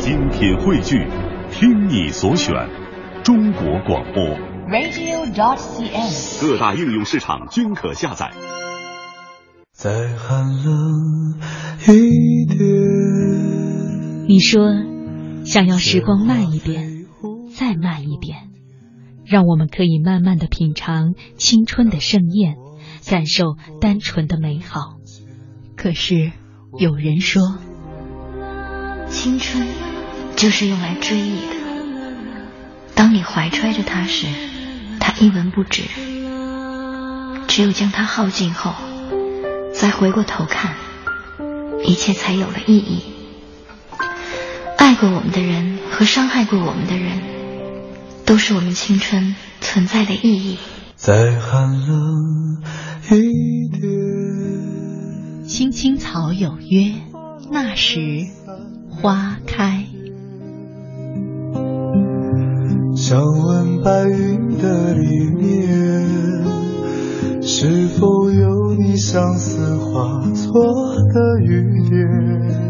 精品汇聚，听你所选，中国广播。radio.cn。各大应用市场均可下载。再寒冷一点。你说，想要时光慢一点，再慢一点，让我们可以慢慢的品尝青春的盛宴，感受单纯的美好。可是，有人说，青春就是用来追忆的。当你怀揣着它时，它一文不值；只有将它耗尽后，再回过头看，一切才有了意义。爱过我们的人和伤害过我们的人，都是我们青春存在的意义。再寒冷一点。青青草有约，那时花开。想问白云的里面，是否有你相思化作的雨点？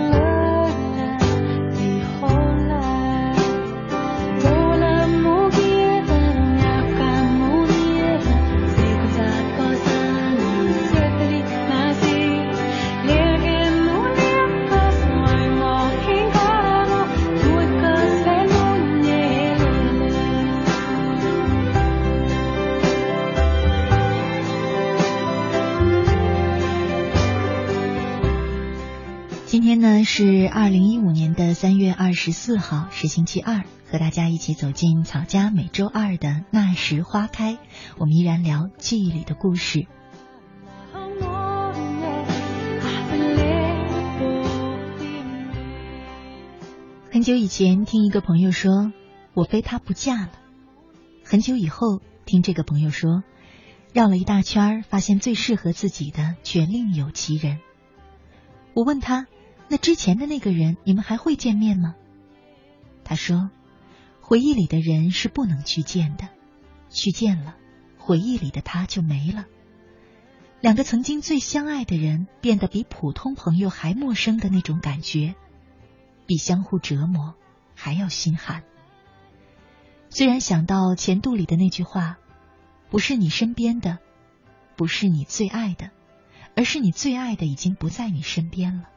是二零一五年的三月二十四号，是星期二，和大家一起走进草家每周二的那时花开，我们依然聊记忆里的故事。很久以前听一个朋友说，我非他不嫁了。很久以后听这个朋友说，绕了一大圈，发现最适合自己的却另有其人。我问他。那之前的那个人，你们还会见面吗？他说：“回忆里的人是不能去见的，去见了，回忆里的他就没了。两个曾经最相爱的人，变得比普通朋友还陌生的那种感觉，比相互折磨还要心寒。虽然想到钱度里的那句话，不是你身边的，不是你最爱的，而是你最爱的已经不在你身边了。”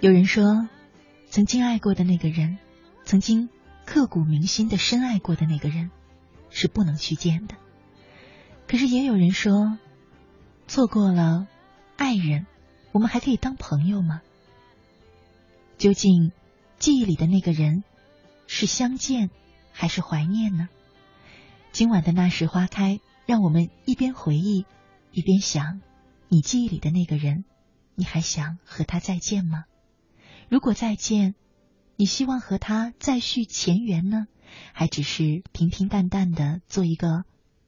有人说，曾经爱过的那个人，曾经刻骨铭心的深爱过的那个人，是不能去见的。可是也有人说，错过了爱人，我们还可以当朋友吗？究竟记忆里的那个人是相见还是怀念呢？今晚的那时花开，让我们一边回忆，一边想，你记忆里的那个人，你还想和他再见吗？如果再见，你希望和他再续前缘呢，还只是平平淡淡的做一个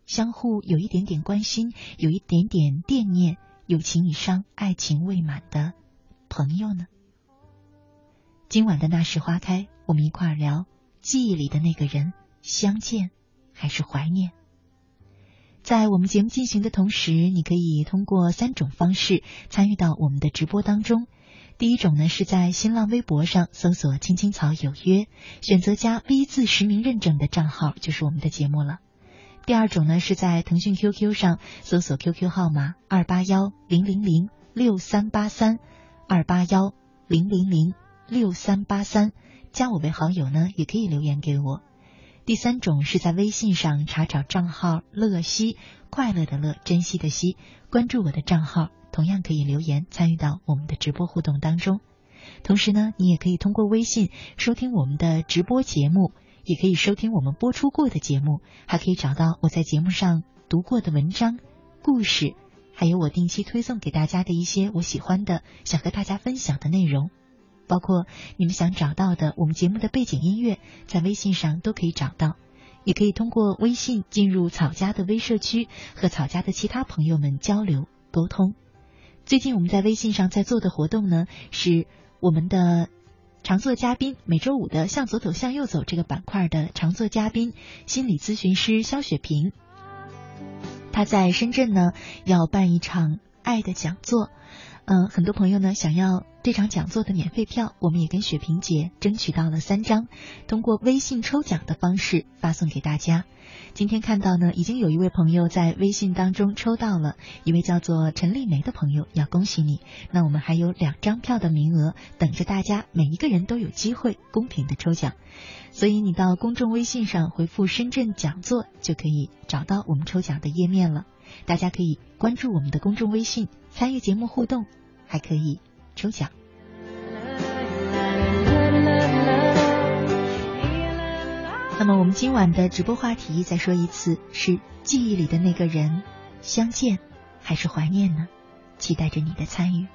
相互有一点点关心、有一点点惦念、友情以上爱情未满的朋友呢？今晚的那时花开，我们一块儿聊记忆里的那个人，相见还是怀念？在我们节目进行的同时，你可以通过三种方式参与到我们的直播当中。第一种呢是在新浪微博上搜索“青青草有约”，选择加 V 字实名认证的账号就是我们的节目了。第二种呢是在腾讯 QQ 上搜索 QQ 号码二八幺零零零六三八三二八幺零零零六三八三，加我为好友呢也可以留言给我。第三种是在微信上查找账号“乐西”，快乐的乐，珍惜的惜，关注我的账号，同样可以留言参与到我们的直播互动当中。同时呢，你也可以通过微信收听我们的直播节目，也可以收听我们播出过的节目，还可以找到我在节目上读过的文章、故事，还有我定期推送给大家的一些我喜欢的、想和大家分享的内容。包括你们想找到的我们节目的背景音乐，在微信上都可以找到，也可以通过微信进入草家的微社区，和草家的其他朋友们交流沟通。最近我们在微信上在做的活动呢，是我们的常做嘉宾，每周五的向左走向右走这个板块的常做嘉宾，心理咨询师肖雪萍，他在深圳呢要办一场爱的讲座。嗯，很多朋友呢想要这场讲座的免费票，我们也跟雪萍姐争取到了三张，通过微信抽奖的方式发送给大家。今天看到呢，已经有一位朋友在微信当中抽到了，一位叫做陈丽梅的朋友，要恭喜你。那我们还有两张票的名额等着大家，每一个人都有机会公平的抽奖。所以你到公众微信上回复“深圳讲座”，就可以找到我们抽奖的页面了。大家可以关注我们的公众微信，参与节目互动。还可以抽奖。那么我们今晚的直播话题再说一次，是记忆里的那个人，相见还是怀念呢？期待着你的参与。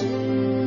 是。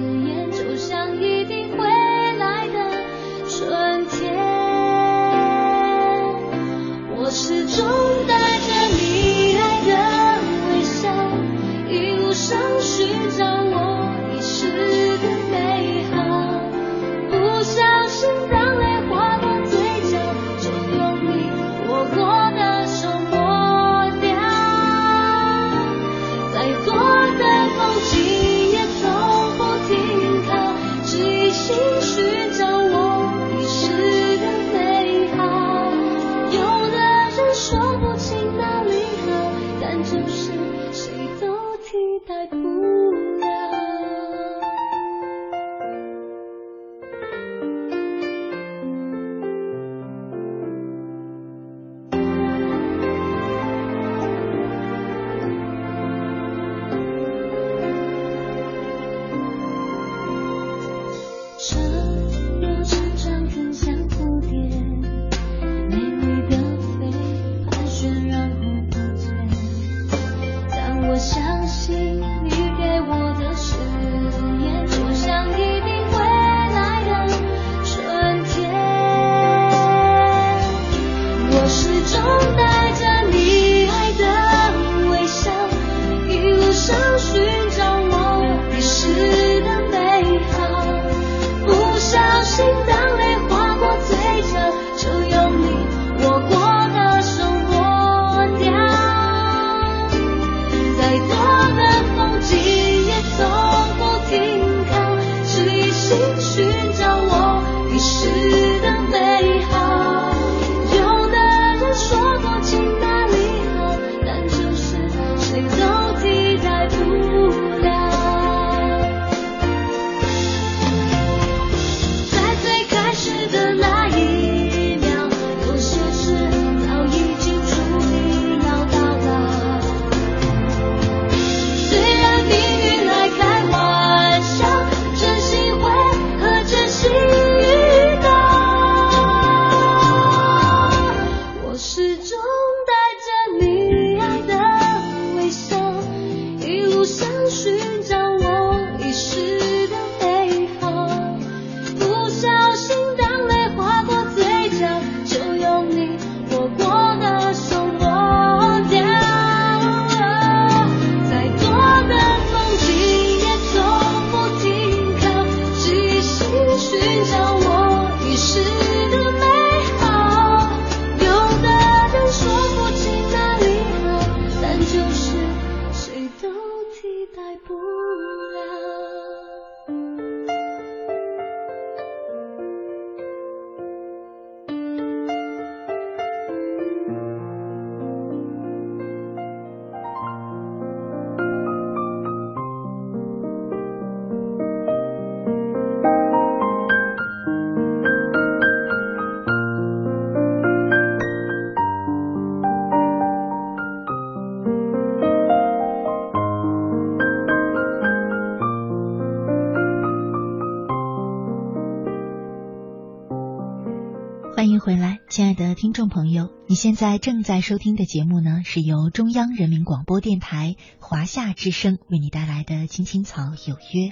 你现在正在收听的节目呢，是由中央人民广播电台华夏之声为你带来的《青青草有约》，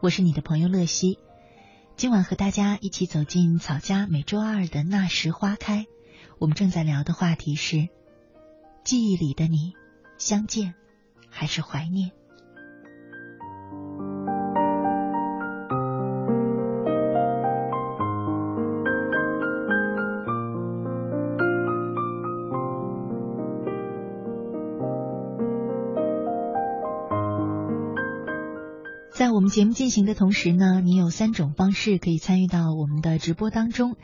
我是你的朋友乐西。今晚和大家一起走进草家每周二的那时花开，我们正在聊的话题是：记忆里的你，相见还是怀念？在我们节目进行的同时呢，你有三种方式可以参与到我们的直播当中。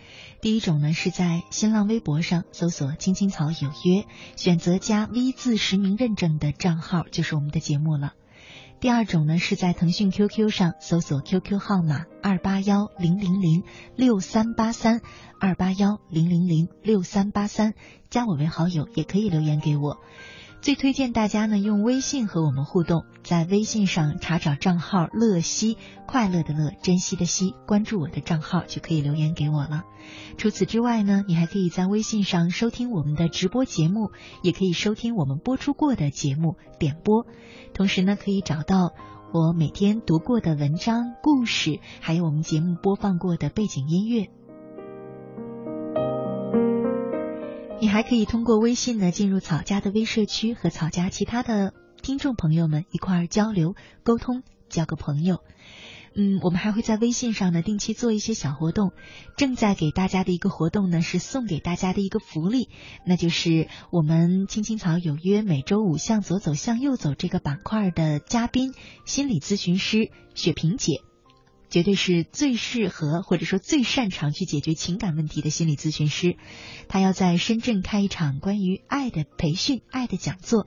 第一种呢是在新浪微博上搜索“青青草有约”，选择加 V 字实名认证的账号就是我们的节目了。第二种呢是在腾讯 QQ 上搜索 QQ 号码二八幺零零零六三八三二八幺零零零六三八三，加我为好友，也可以留言给我。最推荐大家呢用微信和我们互动，在微信上查找账号“乐西”，快乐的乐，珍惜的惜，关注我的账号就可以留言给我了。除此之外呢，你还可以在微信上收听我们的直播节目，也可以收听我们播出过的节目点播，同时呢可以找到我每天读过的文章、故事，还有我们节目播放过的背景音乐。你还可以通过微信呢进入草家的微社区，和草家其他的听众朋友们一块儿交流沟通，交个朋友。嗯，我们还会在微信上呢定期做一些小活动。正在给大家的一个活动呢是送给大家的一个福利，那就是我们青青草有约每周五向左走向右走这个板块的嘉宾心理咨询师雪萍姐。绝对是最适合或者说最擅长去解决情感问题的心理咨询师，他要在深圳开一场关于爱的培训、爱的讲座。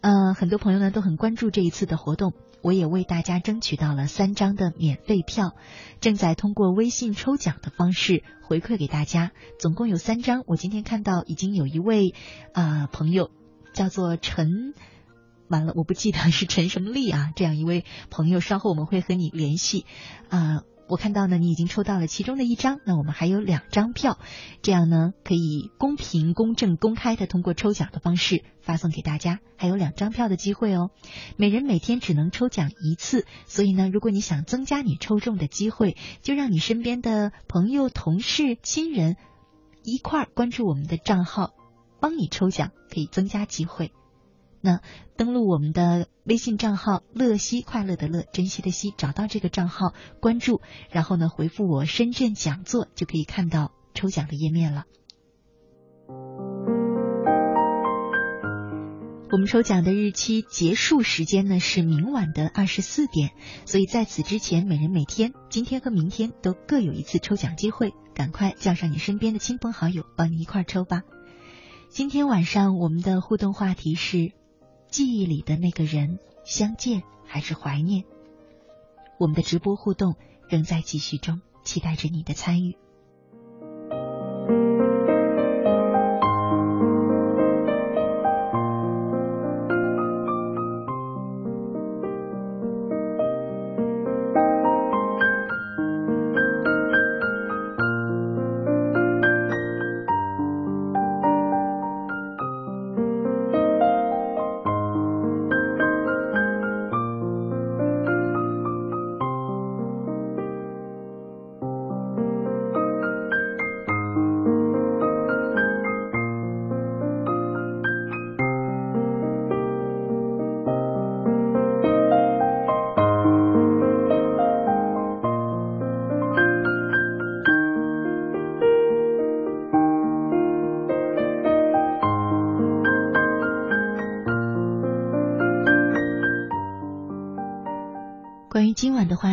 呃，很多朋友呢都很关注这一次的活动，我也为大家争取到了三张的免费票，正在通过微信抽奖的方式回馈给大家，总共有三张。我今天看到已经有一位啊朋友叫做陈。完了，我不记得是陈什么丽啊，这样一位朋友，稍后我们会和你联系。啊，我看到呢，你已经抽到了其中的一张，那我们还有两张票，这样呢可以公平、公正、公开的通过抽奖的方式发送给大家，还有两张票的机会哦。每人每天只能抽奖一次，所以呢，如果你想增加你抽中的机会，就让你身边的朋友、同事、亲人一块儿关注我们的账号，帮你抽奖，可以增加机会。那登录我们的微信账号“乐西快乐的乐珍惜的惜”，找到这个账号关注，然后呢回复我“深圳讲座”，就可以看到抽奖的页面了。我们抽奖的日期结束时间呢是明晚的二十四点，所以在此之前，每人每天今天和明天都各有一次抽奖机会，赶快叫上你身边的亲朋好友，帮你一块抽吧。今天晚上我们的互动话题是。记忆里的那个人，相见还是怀念？我们的直播互动仍在继续中，期待着你的参与。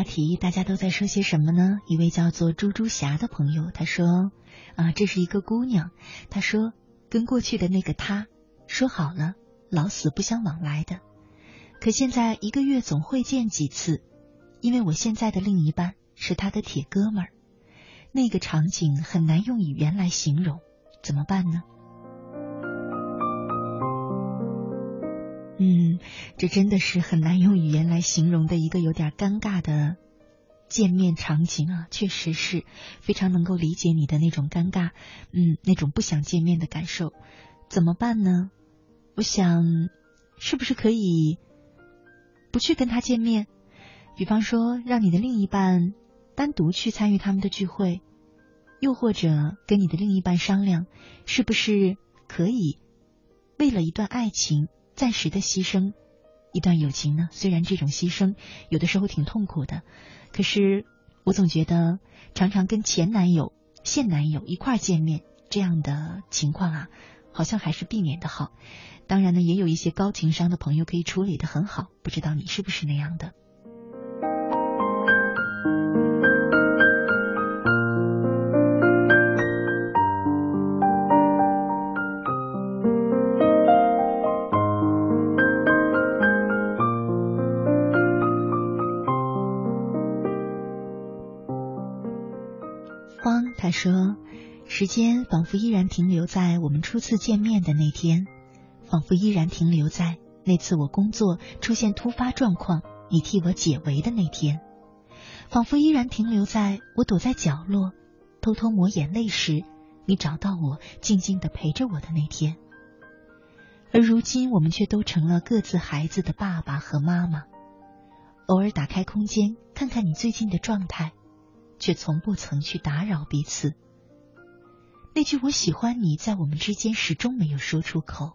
题，大家都在说些什么呢？一位叫做猪猪侠的朋友，他说：“啊，这是一个姑娘。他说，跟过去的那个他说好了，老死不相往来的。可现在一个月总会见几次，因为我现在的另一半是他的铁哥们儿。那个场景很难用语言来形容，怎么办呢？”嗯，这真的是很难用语言来形容的一个有点尴尬的见面场景啊，确实是非常能够理解你的那种尴尬，嗯，那种不想见面的感受。怎么办呢？我想，是不是可以不去跟他见面？比方说，让你的另一半单独去参与他们的聚会，又或者跟你的另一半商量，是不是可以为了一段爱情暂时的牺牲一段友情呢？虽然这种牺牲有的时候挺痛苦的，可是我总觉得常常跟前男友、现男友一块见面这样的情况啊，好像还是避免的好。当然呢，也有一些高情商的朋友可以处理的很好，不知道你是不是那样的。时间仿佛依然停留在我们初次见面的那天，仿佛依然停留在那次我工作出现突发状况，你替我解围的那天，仿佛依然停留在我躲在角落偷偷抹眼泪时，你找到我静静的陪着我的那天。而如今，我们却都成了各自孩子的爸爸和妈妈，偶尔打开空间看看你最近的状态。”却从不曾去打扰彼此。那句“我喜欢你”在我们之间始终没有说出口。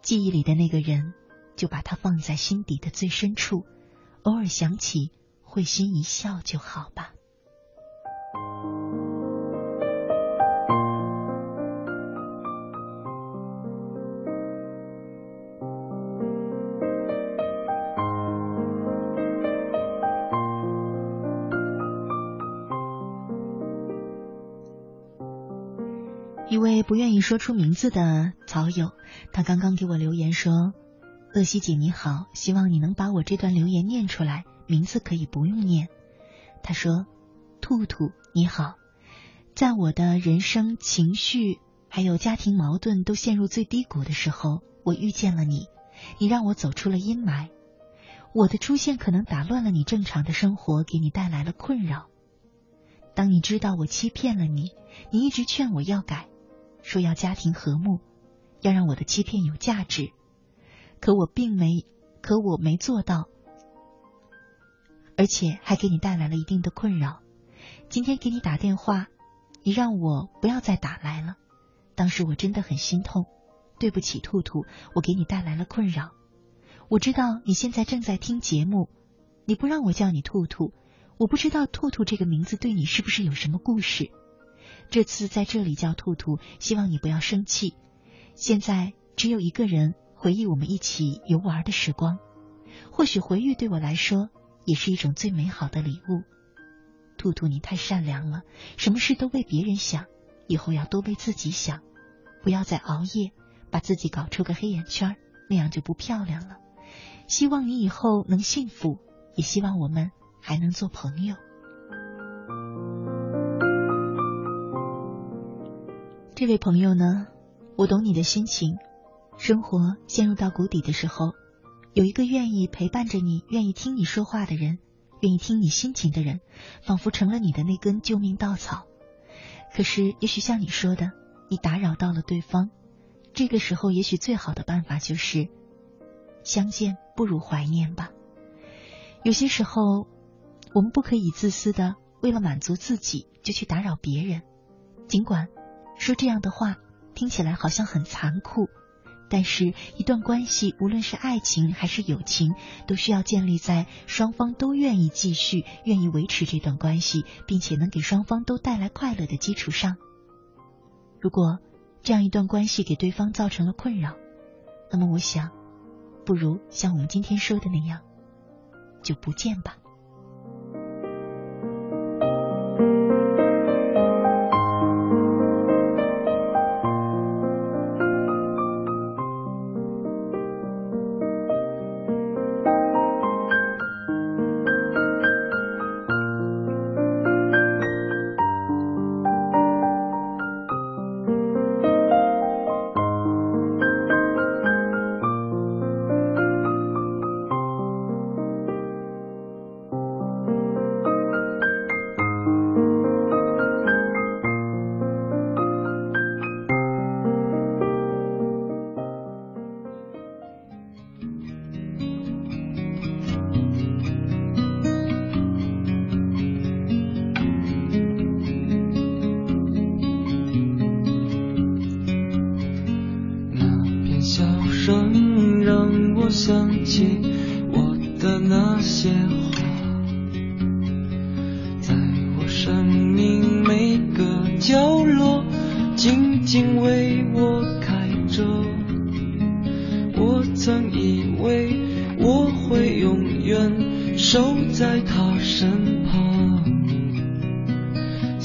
记忆里的那个人，就把他放在心底的最深处，偶尔想起，会心一笑就好吧。不愿意说出名字的草友，他刚刚给我留言说：“乐西姐你好，希望你能把我这段留言念出来，名字可以不用念。”他说：“兔兔你好，在我的人生、情绪还有家庭矛盾都陷入最低谷的时候，我遇见了你，你让我走出了阴霾。我的出现可能打乱了你正常的生活，给你带来了困扰。当你知道我欺骗了你，你一直劝我要改。”说要家庭和睦，要让我的欺骗有价值，可我并没，可我没做到，而且还给你带来了一定的困扰。今天给你打电话，你让我不要再打来了。当时我真的很心痛，对不起，兔兔，我给你带来了困扰。我知道你现在正在听节目，你不让我叫你兔兔，我不知道兔兔这个名字对你是不是有什么故事。这次在这里叫兔兔，希望你不要生气。现在只有一个人回忆我们一起游玩的时光，或许回忆对我来说也是一种最美好的礼物。兔兔，你太善良了，什么事都为别人想，以后要多为自己想，不要再熬夜，把自己搞出个黑眼圈，那样就不漂亮了。希望你以后能幸福，也希望我们还能做朋友。这位朋友呢，我懂你的心情。生活陷入到谷底的时候，有一个愿意陪伴着你、愿意听你说话的人，愿意听你心情的人，仿佛成了你的那根救命稻草。可是，也许像你说的，你打扰到了对方。这个时候，也许最好的办法就是相见不如怀念吧。有些时候，我们不可以自私的为了满足自己就去打扰别人，尽管。说这样的话听起来好像很残酷，但是，一段关系，无论是爱情还是友情，都需要建立在双方都愿意继续、愿意维持这段关系，并且能给双方都带来快乐的基础上。如果这样一段关系给对方造成了困扰，那么我想，不如像我们今天说的那样，就不见吧。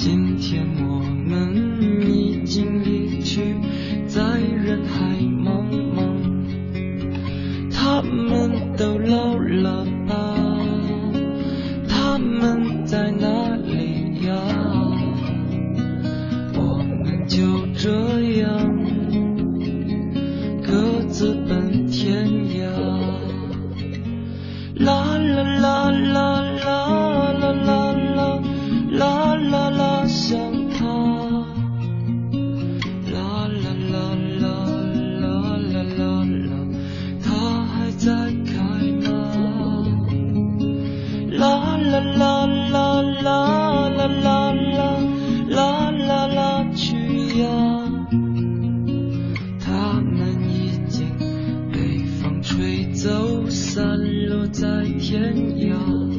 今天我们已经离去散落在天涯。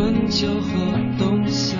春秋和冬夏。